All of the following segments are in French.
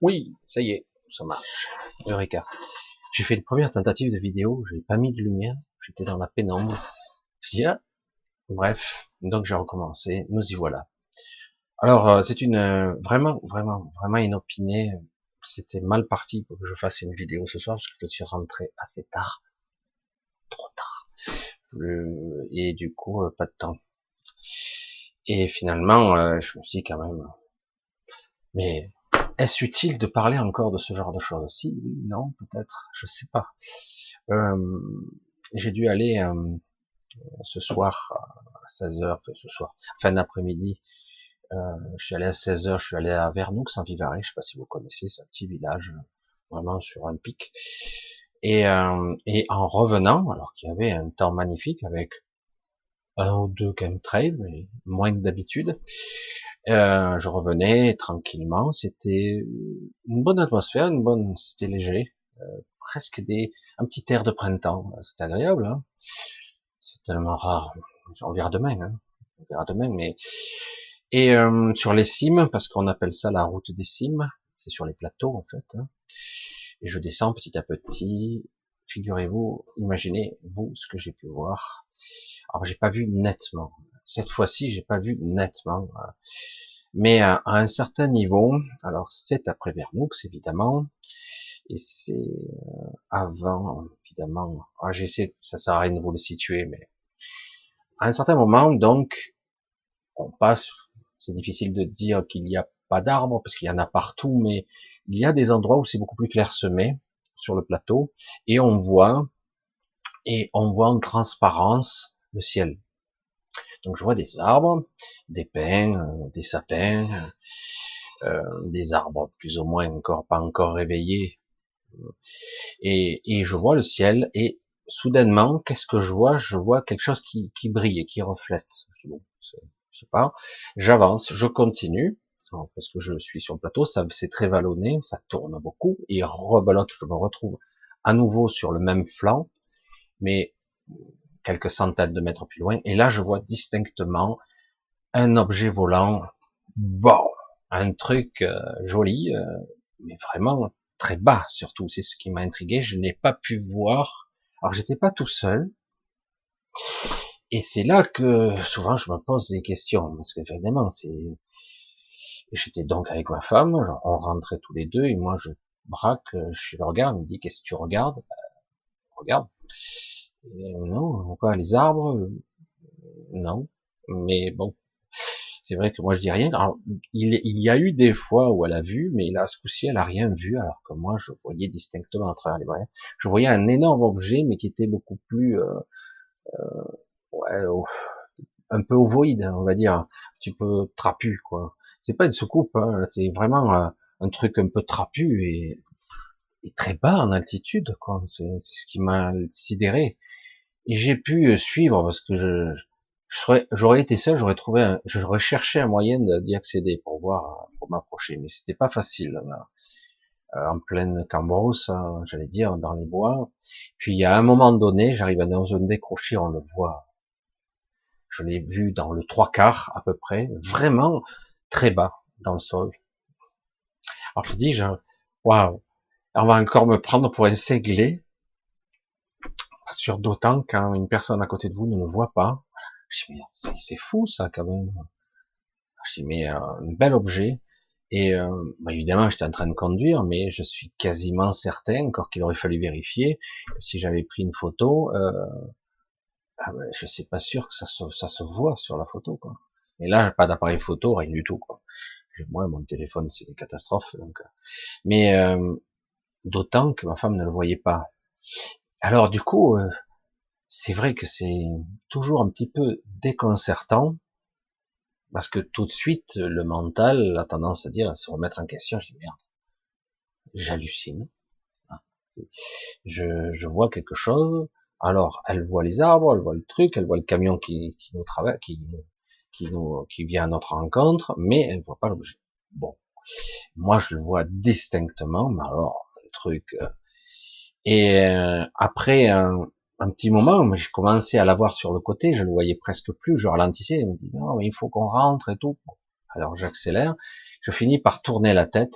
Oui, ça y est, ça marche. Eureka. J'ai fait une première tentative de vidéo, j'ai pas mis de lumière, j'étais dans la pénombre. Je dis, ah. bref, donc j'ai recommencé, nous y voilà. Alors, euh, c'est une, euh, vraiment, vraiment, vraiment inopinée. C'était mal parti pour que je fasse une vidéo ce soir, parce que je suis rentré assez tard. Trop tard. et du coup, euh, pas de temps. Et finalement, je me suis dit quand même, mais est-ce utile de parler encore de ce genre de choses? Si, oui, non, peut-être, je sais pas. Euh, j'ai dû aller euh, ce soir à 16h, ce soir, fin d'après-midi, euh, je suis allé à 16h, je suis allé à Vernoux, en Vivarais, je sais pas si vous connaissez, c'est un petit village, vraiment sur un pic. Et, et en revenant, alors qu'il y avait un temps magnifique avec un ou deux chemtrails, mais moins que d'habitude, euh, je revenais tranquillement, c'était une bonne atmosphère, une bonne, c'était léger, euh, presque des, un petit air de printemps, c'était agréable. Hein c'est tellement rare. On verra demain, hein on verra demain, mais et euh, sur les cimes, parce qu'on appelle ça la route des cimes, c'est sur les plateaux en fait. Hein et je descends petit à petit. Figurez-vous, imaginez vous ce que j'ai pu voir. Alors j'ai pas vu nettement, cette fois-ci, j'ai pas vu nettement, mais à, un certain niveau. Alors c'est après Vernux évidemment, et c'est euh, avant évidemment. Ah, j'essaie, ça sert à rien de vous le situer, mais à un certain moment, donc, on passe. C'est difficile de dire qu'il n'y a pas d'arbres parce qu'il y en a partout, mais il y a des endroits où c'est beaucoup plus clairsemé sur le plateau et on voit et on voit en transparence le ciel. Donc je vois des arbres, des pins, euh, des sapins, euh, des arbres plus ou moins encore pas encore réveillés. Et, je vois le ciel et soudainement, qu'est-ce que je vois? Je vois quelque chose qui, brille et qui reflète. Je, bon, je sais. J'avance, je continue parce que je suis sur le plateau, ça c'est très vallonné, ça tourne beaucoup et rebalote. Je me retrouve à nouveau sur le même flanc, mais quelques centaines de mètres plus loin, et là je vois distinctement un objet volant, bon, un truc euh, joli, euh, mais vraiment très bas surtout, c'est ce qui m'a intrigué, je n'ai pas pu voir, alors j'étais pas tout seul, et c'est là que souvent je me pose des questions, parce que évidemment c'est, j'étais donc avec ma femme, on rentrait tous les deux, et moi je braque, je le regarde, il me dit qu'est-ce que tu regardes, ben, regarde, non, quoi, les arbres, euh, non. Mais bon, c'est vrai que moi je dis rien. Alors, il, y a eu des fois où elle a vu, mais là, ce coup-ci, elle a rien vu, alors que moi, je voyais distinctement à travers les bras. Je voyais un énorme objet, mais qui était beaucoup plus, euh, euh ouais, un peu ovoïde, on va dire, un petit peu trapu, quoi. C'est pas une soucoupe, hein, c'est vraiment un, un, truc un peu trapu et, et très bas en altitude, quoi. C'est ce qui m'a sidéré j'ai pu euh, suivre parce que je, j'aurais été seul, j'aurais trouvé, j'aurais cherché un moyen d'y accéder pour voir, pour m'approcher, mais c'était pas facile. Euh, en pleine cambrousse, hein, j'allais dire, dans les bois. Puis a un moment donné, j'arrive dans une décrochée, on le voit. Je l'ai vu dans le trois quarts à peu près, vraiment très bas dans le sol. Alors je dis, waouh, on va encore me prendre pour un séglé sur d'autant quand une personne à côté de vous ne le voit pas. Je dis, c'est fou ça quand même. Je dis, mais euh, un bel objet. Et euh, bah, évidemment, j'étais en train de conduire, mais je suis quasiment certain, encore qu'il aurait fallu vérifier, si j'avais pris une photo, euh, ah ben, je suis pas sûr que ça se, ça se voit sur la photo. Quoi. Et là, pas d'appareil photo, rien du tout. Quoi. Moi, mon téléphone, c'est une catastrophe. Donc... Mais euh, d'autant que ma femme ne le voyait pas. Alors du coup, euh, c'est vrai que c'est toujours un petit peu déconcertant parce que tout de suite le mental a tendance à dire à se remettre en question. Je dis merde, j'hallucine. Hein. Je, je, vois quelque chose. Alors elle voit les arbres, elle voit le truc, elle voit le camion qui, nous travaille, qui, nous qui vient à notre rencontre, mais elle voit pas l'objet. Bon, moi je le vois distinctement, mais alors le truc. Et euh, après un, un, petit moment, j'ai commencé à l'avoir sur le côté, je le voyais presque plus, je ralentissais, il me dit non, mais il faut qu'on rentre et tout. Alors j'accélère, je finis par tourner la tête,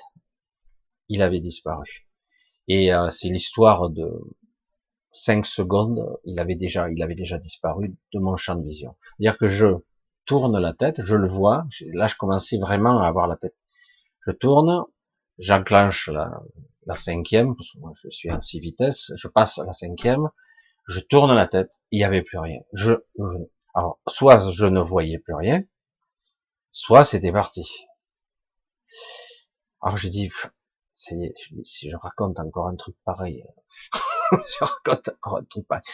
il avait disparu. Et euh, c'est l'histoire de cinq secondes, il avait déjà, il avait déjà disparu de mon champ de vision. C'est-à-dire que je tourne la tête, je le vois, là je commençais vraiment à avoir la tête. Je tourne, j'enclenche la, la cinquième, parce que moi je suis en six vitesses, je passe à la cinquième, je tourne la tête, il n'y avait plus rien. Je, alors, soit je ne voyais plus rien, soit c'était parti. Alors j'ai dit, si je raconte encore un truc pareil, je raconte encore un truc pareil.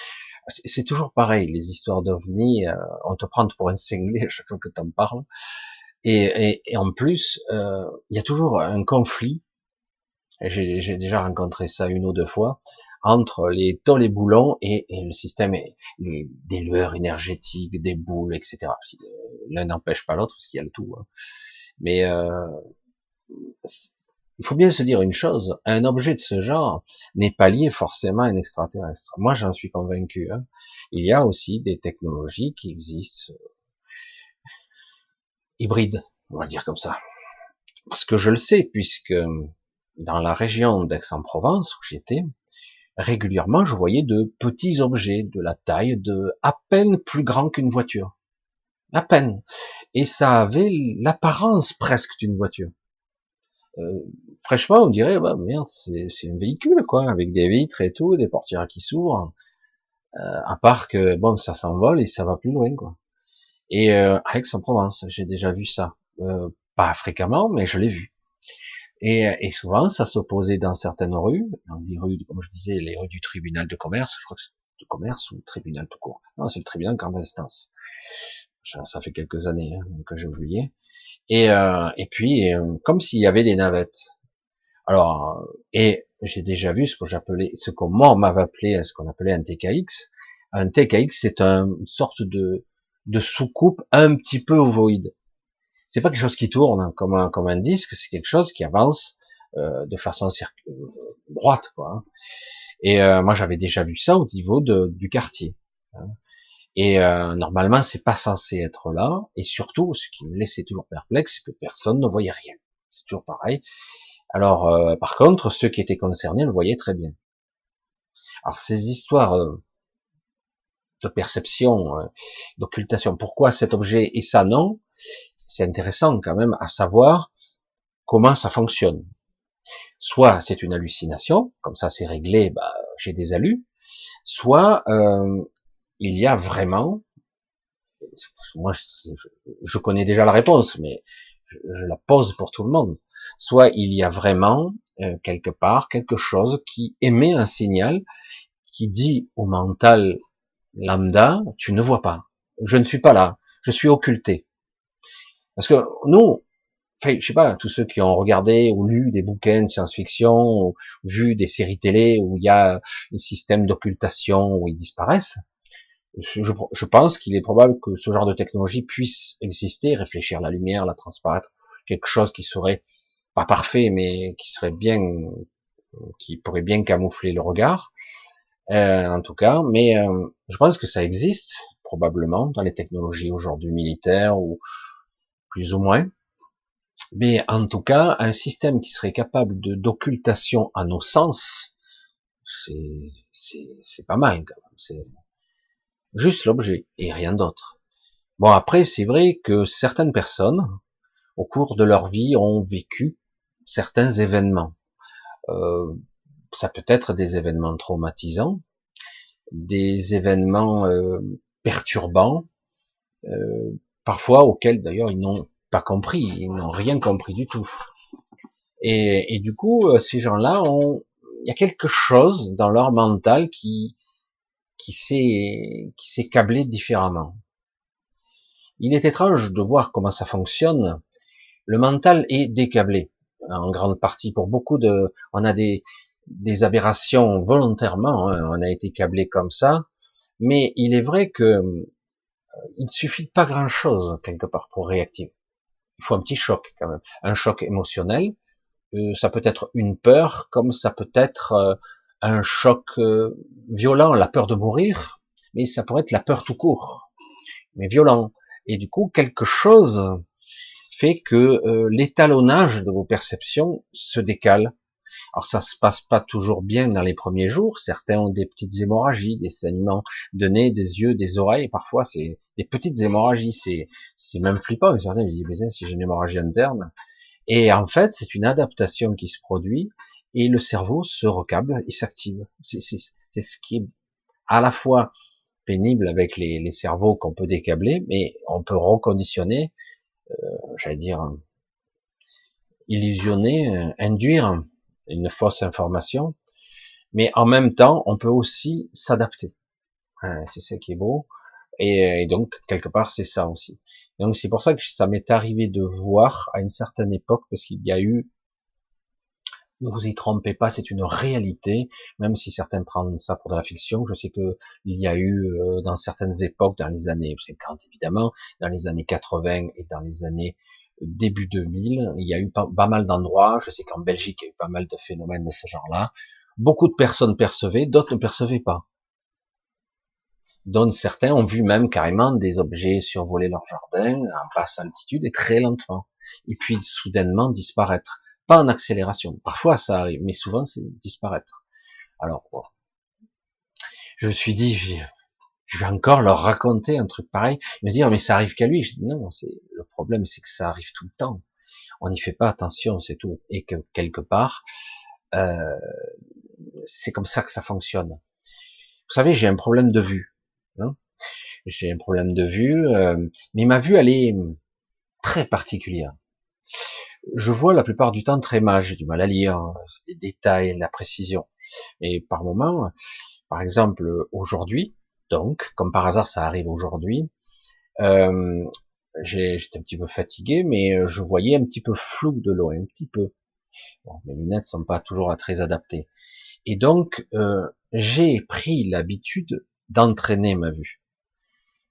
C'est toujours pareil, les histoires d'ovnis, euh, on te prend pour un cinglé chaque fois que t'en parles. Et, et, et, en plus, euh, il y a toujours un conflit. J'ai déjà rencontré ça une ou deux fois entre les tôles et boulons et, et le système, les, des lueurs énergétiques, des boules, etc. L'un n'empêche pas l'autre parce qu'il y a le tout. Hein. Mais euh, il faut bien se dire une chose, un objet de ce genre n'est pas lié forcément à un extraterrestre. Moi, j'en suis convaincu. Hein. Il y a aussi des technologies qui existent euh, hybrides, on va dire comme ça. Parce que je le sais, puisque dans la région d'Aix-en-Provence où j'étais, régulièrement, je voyais de petits objets de la taille de à peine plus grand qu'une voiture. À peine. Et ça avait l'apparence presque d'une voiture. Euh, fraîchement, on dirait, bah merde, c'est un véhicule, quoi, avec des vitres et tout, des portières qui s'ouvrent. Euh, à part que, bon, ça s'envole et ça va plus loin, quoi. Et euh, Aix-en-Provence, j'ai déjà vu ça. Euh, pas fréquemment, mais je l'ai vu. Et, et, souvent, ça s'opposait dans certaines rues, dans les rues, comme je disais, les rues du tribunal de commerce, je crois que du commerce ou le tribunal tout court. Non, c'est le tribunal grande instance. Ça, fait quelques années hein, que j'ai oublié. Et, euh, et puis, euh, comme s'il y avait des navettes. Alors, et j'ai déjà vu ce que j'appelais, ce qu'on m'avait appelé, ce qu'on appelait un TKX. Un TKX, c'est une sorte de, de soucoupe un petit peu ovoïde. C'est pas quelque chose qui tourne comme un, comme un disque, c'est quelque chose qui avance euh, de façon euh, droite, quoi. Hein. Et euh, moi, j'avais déjà vu ça au niveau de, du quartier. Hein. Et euh, normalement, c'est pas censé être là. Et surtout, ce qui me laissait toujours perplexe, c'est que personne ne voyait rien. C'est toujours pareil. Alors, euh, par contre, ceux qui étaient concernés le voyaient très bien. Alors, ces histoires euh, de perception, euh, d'occultation, pourquoi cet objet et ça non, c'est intéressant quand même à savoir comment ça fonctionne. Soit c'est une hallucination, comme ça c'est réglé, bah, j'ai des alus, soit euh, il y a vraiment, moi je, connais déjà la réponse, mais je, la pose pour tout le monde, soit il y a vraiment euh, quelque part quelque chose qui émet un signal qui dit au mental lambda, tu ne vois pas, je ne suis pas là, je suis occulté. Parce que nous, je sais pas, tous ceux qui ont regardé ou lu des bouquins de science-fiction, ou vu des séries télé où il y a un système d'occultation où ils disparaissent, je, pense qu'il est probable que ce genre de technologie puisse exister, réfléchir la lumière, la transparaître, quelque chose qui serait pas parfait, mais qui serait bien, qui pourrait bien camoufler le regard, euh, en tout cas. Mais euh, je pense que ça existe probablement dans les technologies aujourd'hui militaires ou plus ou moins. Mais en tout cas, un système qui serait capable de d'occultation à nos sens, c'est pas mal quand même juste l'objet et rien d'autre. Bon après c'est vrai que certaines personnes au cours de leur vie ont vécu certains événements. Euh, ça peut être des événements traumatisants, des événements euh, perturbants, euh, parfois auxquels d'ailleurs ils n'ont pas compris, ils n'ont rien compris du tout. Et, et du coup, euh, ces gens-là ont, il y a quelque chose dans leur mental qui qui s'est qui s'est câblé différemment. Il est étrange de voir comment ça fonctionne. Le mental est décablé en grande partie pour beaucoup de. On a des des aberrations volontairement. Hein, on a été câblé comme ça, mais il est vrai que il ne suffit pas grand chose quelque part pour réactiver. Il faut un petit choc quand même, un choc émotionnel. Euh, ça peut être une peur, comme ça peut être euh, un choc euh, violent, la peur de mourir, mais ça pourrait être la peur tout court, mais violent. Et du coup, quelque chose fait que euh, l'étalonnage de vos perceptions se décale. Alors ça se passe pas toujours bien dans les premiers jours. Certains ont des petites hémorragies, des saignements de nez, des yeux, des oreilles. Parfois c'est des petites hémorragies. C'est c'est même flippant. Certains disent mais si j'ai une hémorragie interne. Et en fait c'est une adaptation qui se produit et le cerveau se recable et s'active. C'est ce qui est à la fois pénible avec les, les cerveaux qu'on peut décabler, mais on peut reconditionner, euh, j'allais dire, illusionner, euh, induire une fausse information, mais en même temps, on peut aussi s'adapter. c'est ça qui est beau. Et, donc, quelque part, c'est ça aussi. Donc, c'est pour ça que ça m'est arrivé de voir à une certaine époque, parce qu'il y a eu ne vous y trompez pas, c'est une réalité, même si certains prennent ça pour de la fiction. Je sais que il y a eu euh, dans certaines époques, dans les années 50 évidemment, dans les années 80 et dans les années début 2000, il y a eu pas, mal d'endroits. Je sais qu'en Belgique, il y a eu pas mal de phénomènes de ce genre-là. Beaucoup de personnes percevaient, d'autres ne percevaient pas. Donc certains ont vu même carrément des objets survoler leur jardin en basse altitude et très lentement, et puis soudainement disparaître pas en accélération. Parfois ça arrive, mais souvent c'est disparaître. Alors, je me suis dit, je vais encore leur raconter un truc pareil, me dire, mais ça arrive qu'à lui. Je dis, non, c'est le problème, c'est que ça arrive tout le temps. On n'y fait pas attention, c'est tout. Et que quelque part, euh, c'est comme ça que ça fonctionne. Vous savez, j'ai un problème de vue. Hein j'ai un problème de vue, euh, mais ma vue, elle est très particulière je vois la plupart du temps très mal, j'ai du mal à lire les détails, la précision. Et par moment, par exemple aujourd'hui, donc comme par hasard ça arrive aujourd'hui, euh, j'étais un petit peu fatigué, mais euh, je voyais un petit peu flou de loin, un petit peu. Mes lunettes sont pas toujours très adaptées. Et donc euh, j'ai pris l'habitude d'entraîner ma vue.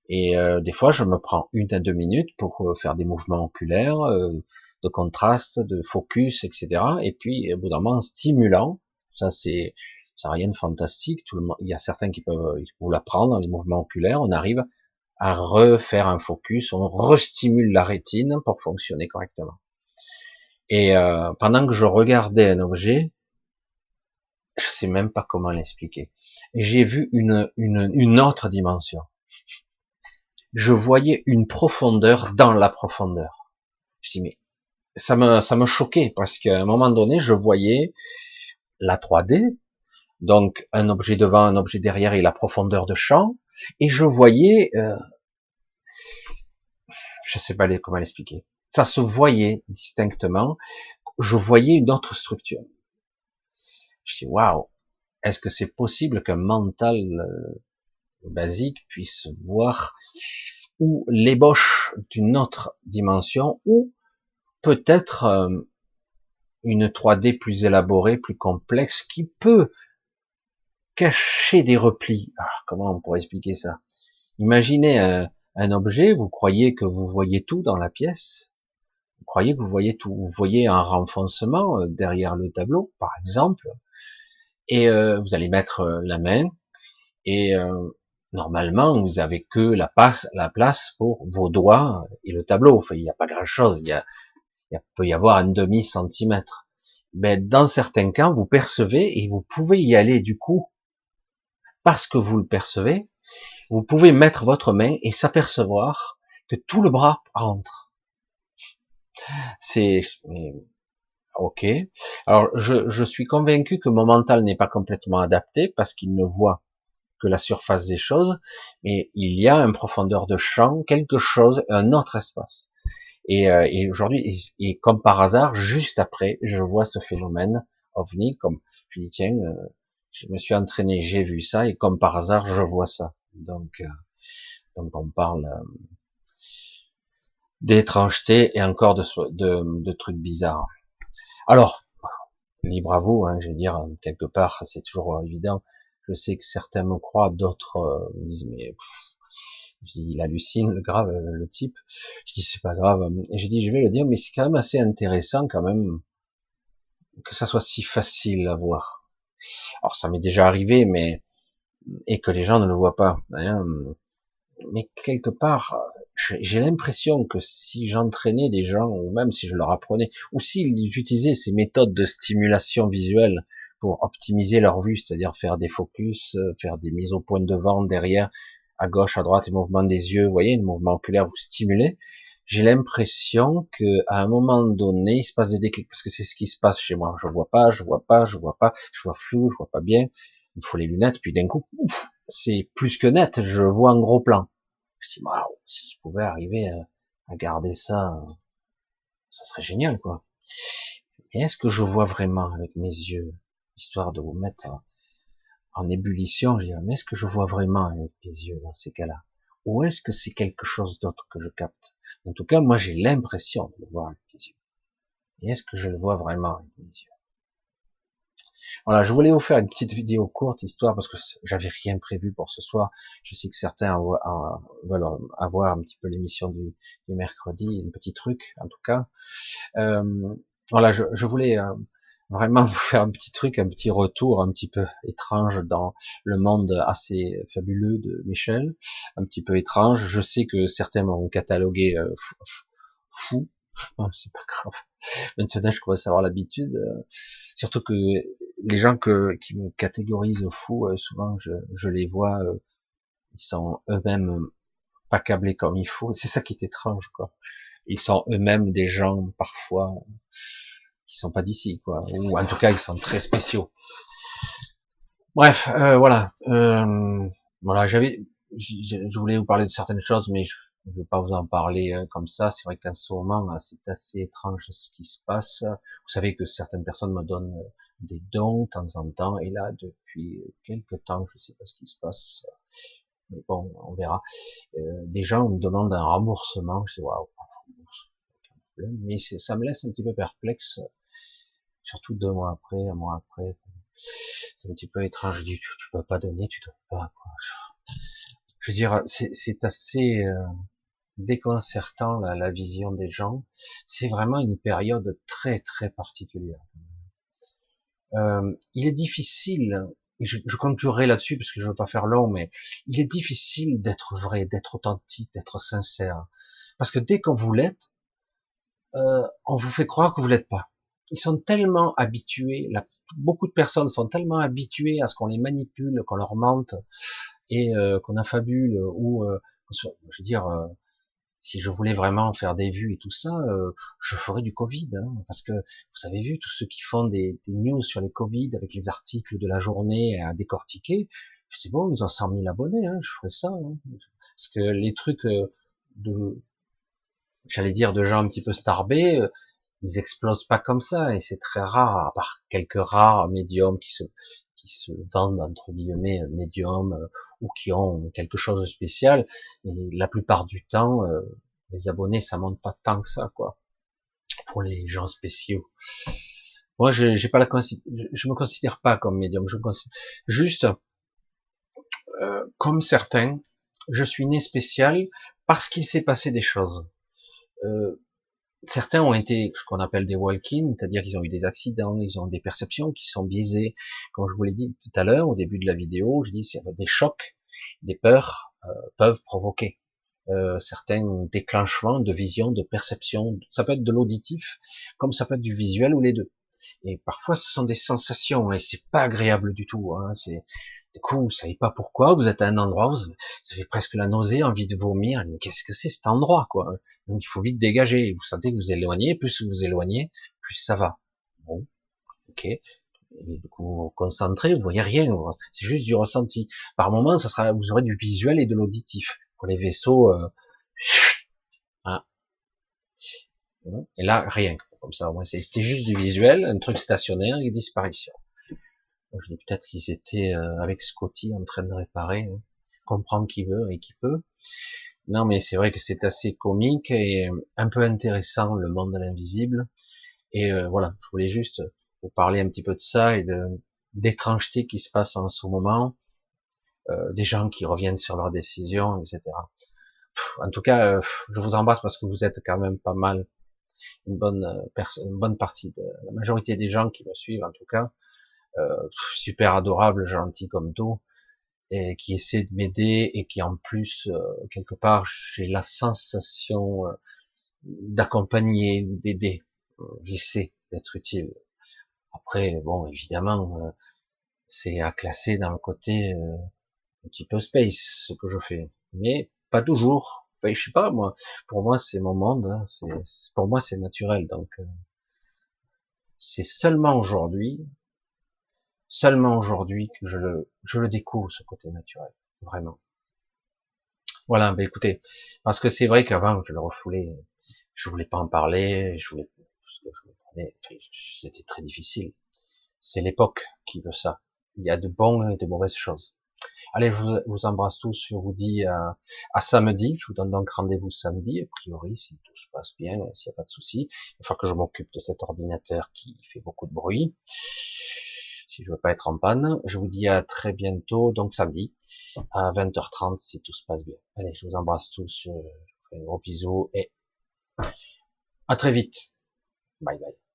Et des fois, je me prends une à deux minutes pour faire des mouvements oculaires, de contraste, de focus, etc. Et puis, au bout d'un moment, stimulant, ça c'est, ça rien de fantastique. Tout le monde, il y a certains qui peuvent vous l'apprendre, les mouvements oculaires. On arrive à refaire un focus, on restimule la rétine pour fonctionner correctement. Et euh, pendant que je regardais un objet, je sais même pas comment l'expliquer. J'ai vu une, une, une autre dimension. Je voyais une profondeur dans la profondeur. Je dis mais ça me, ça me choquait parce qu'à un moment donné, je voyais la 3D, donc un objet devant, un objet derrière et la profondeur de champ, et je voyais, euh, je sais pas comment l'expliquer, ça se voyait distinctement, je voyais une autre structure. Je dis waouh, est-ce que c'est possible qu'un mental euh, basique puisse voir ou l'ébauche d'une autre dimension ou peut-être euh, une 3D plus élaborée, plus complexe, qui peut cacher des replis. Ah, comment on pourrait expliquer ça? Imaginez un, objet, vous croyez que vous voyez tout dans la pièce, vous croyez que vous voyez tout, vous voyez un renfoncement euh, derrière le tableau, par exemple, et euh, vous allez mettre la main, et normalement, vous avez que la, passe, la place pour vos doigts et le tableau. Il n'y a pas grand-chose. Il il peut y avoir un demi centimètre. Mais dans certains cas, vous percevez et vous pouvez y aller du coup, parce que vous le percevez, vous pouvez mettre votre main et s'apercevoir que tout le bras rentre. C'est ok. Alors je, suis convaincu que mon mental n'est pas complètement adapté parce qu'il ne voit que la surface des choses, mais il y a une profondeur de champ, quelque chose, un autre espace. Et, euh, aujourd'hui, et, comme par hasard, juste après, je vois ce phénomène ovni, comme je dis euh, je me suis entraîné, j'ai vu ça, et comme par hasard, je vois ça. Donc, euh, donc on parle d'étrangeté et encore de, trucs bizarres. Alors, libre à vous, hein, je veux dire, quelque part, c'est toujours évident. Je sais que certains me croient, d'autres me disent mais il hallucine, le grave, le type. Je dis c'est pas grave. Et je dis je vais le dire, mais c'est quand même assez intéressant quand même que ça soit si facile à voir. Alors ça m'est déjà arrivé, mais et que les gens ne le voient pas. Hein. Mais quelque part, j'ai l'impression que si j'entraînais des gens, ou même si je leur apprenais, ou s'ils utilisaient ces méthodes de stimulation visuelle pour optimiser leur vue, c'est-à-dire faire des focus, euh, faire des mises au point de vente derrière, à gauche, à droite, les mouvements des yeux, vous voyez, le mouvement oculaire, vous stimulez, j'ai l'impression que à un moment donné, il se passe des déclics, parce que c'est ce qui se passe chez moi. Je vois pas, je vois pas, je vois pas, je vois flou, je vois pas bien. Il faut les lunettes, puis d'un coup, c'est plus que net, je vois un gros plan. Je dis, si je pouvais arriver à, garder ça, ça serait génial, quoi. Mais est-ce que je vois vraiment avec mes yeux, histoire de vous mettre en ébullition, je dis, mais est-ce que je vois vraiment avec mes yeux dans ces cas-là? Ou est-ce que c'est quelque chose d'autre que je capte? En tout cas, moi j'ai l'impression de le voir avec mes yeux. Et est-ce que je le vois vraiment avec mes yeux? Voilà, je voulais vous faire une petite vidéo courte, histoire, parce que j'avais rien prévu pour ce soir. Je sais que certains veulent avoir un petit peu l'émission du, mercredi, un petit truc, en tout cas. Euh, voilà, je, voulais euh, vraiment vous faire un petit truc, un petit retour un petit peu étrange dans le monde assez fabuleux de Michel, un petit peu étrange. Je sais que certains m'ont catalogué euh, fou, c'est pas grave. Maintenant, je commence à avoir l'habitude. Euh, surtout que les gens que, qui me catégorisent fou, euh, souvent, je, je, les vois, ils sont eux-mêmes pas câblés comme il faut. C'est ça qui est étrange, quoi. Ils sont eux-mêmes des gens, parfois, qui sont pas d'ici, quoi. Ou en tout cas, ils sont très spéciaux. Bref, voilà. voilà, j'avais, je voulais vous parler de certaines choses, mais je, ne vais pas vous en parler euh, comme ça. C'est vrai qu'en ce moment, euh, c'est assez étrange ce qui se passe. Vous savez que certaines personnes me donnent euh, des dons de temps en temps, et là, depuis quelques temps, je ne sais pas ce qui se passe, mais bon, on verra. des gens me demandent un remboursement. Je dis waouh, mais ça me laisse un petit peu perplexe, surtout deux mois après, un mois après. C'est un petit peu étrange. Je dis, tu, peux pas donner, tu dois pas. Quoi. Je veux dire, c'est assez déconcertant la, vision des gens. C'est vraiment une période très très particulière. Euh, il est difficile, et je, je conclurai là-dessus parce que je veux pas faire long, mais il est difficile d'être vrai, d'être authentique, d'être sincère, parce que dès qu'on vous l'êtes, euh, on vous fait croire que vous l'êtes pas. Ils sont tellement habitués, la, beaucoup de personnes sont tellement habituées à ce qu'on les manipule, qu'on leur mente et euh, qu'on affabule ou, euh, je veux dire, euh, si je voulais vraiment faire des vues et tout ça, euh, je ferais du Covid, hein, parce que vous avez vu tous ceux qui font des, news sur les Covid avec les articles de la journée à décortiquer, c'est bon, ils ont 100 000 abonnés, hein, je ferais ça, hein, parce que les trucs de, j'allais dire de gens un petit peu starbés, euh, ils explosent pas comme ça, et c'est très rare, à part quelques rares médiums qui se qui se vendent entre guillemets médiums euh, ou qui ont quelque chose de spécial. Et la plupart du temps, euh, les abonnés, ça monte pas tant que ça, quoi. Pour les gens spéciaux. Moi, je j'ai pas la je me considère pas comme médium. Je me considère juste euh, comme certains. Je suis né spécial parce qu'il s'est passé des choses. Euh, certains ont été ce qu'on appelle des walk-in, c'est-à-dire qu'ils ont eu des accidents, ils ont des perceptions qui sont biaisées. Comme je vous l'ai dit tout à l'heure, au début de la vidéo, je dis c'est des chocs, des peurs euh, peuvent provoquer euh, certains déclenchements de vision, de perception. Ça peut être de l'auditif, comme ça peut être du visuel ou les deux. Et parfois, ce sont des sensations et c'est pas agréable du tout. Hein. Du coup, vous savez pas pourquoi. Vous êtes à un endroit, vous, avez presque la nausée, envie de vomir. Qu'est-ce que c'est cet endroit, quoi? Donc, il faut vite dégager. Vous sentez que vous éloignez. Plus vous vous éloignez, plus ça va. Bon, ok. Et du coup, vous, vous concentrez, vous voyez rien. C'est juste du ressenti. Par moment, ça sera, vous aurez du visuel et de l'auditif. Pour les vaisseaux, euh, hein. et là, rien. Comme ça, au moins, c'était juste du visuel, un truc stationnaire et disparition. Je dis peut-être qu'ils étaient euh, avec Scotty en train de réparer, hein. comprendre qui veut et qui peut. Non, mais c'est vrai que c'est assez comique et un peu intéressant le monde de l'invisible. Et euh, voilà, je voulais juste vous parler un petit peu de ça et de d'étrangeté qui se passe en ce moment, euh, des gens qui reviennent sur leurs décisions, etc. en tout cas, je vous embrasse parce que vous êtes quand même pas mal une bonne euh, une bonne partie de la majorité des gens qui me suivent en tout cas, euh, super adorable, gentil comme tout. et qui essaie de m'aider et qui en plus euh, quelque part j'ai la sensation euh, d'accompagner, d'aider. J'essaie d'être utile. Après, bon, évidemment, euh, c'est à classer dans le côté un petit peu space ce que je fais, mais pas toujours. Enfin, je sais pas moi. Pour moi, c'est mon monde. Hein. C'est pour moi, c'est naturel. Donc, c'est seulement aujourd'hui seulement aujourd'hui que je le, découvre, ce côté naturel, vraiment. Voilà, ben écoutez, parce que c'est vrai qu'avant, je le refoulais, je voulais pas en parler, je voulais, c'était très difficile. C'est l'époque qui veut ça. Il y a de bonnes et de mauvaises choses. Allez, je vous, embrasse tous, je vous dis à, samedi, je vous donne donc rendez-vous samedi, a priori, si tout se passe bien, s'il n'y a pas de souci. Il va que je m'occupe de cet ordinateur qui fait beaucoup de bruit si je veux pas être en panne. Je vous dis à très bientôt, donc samedi, à 20h30 si tout se passe bien. Allez, je vous embrasse tous, je vous fais un gros bisou et à très vite. Bye bye.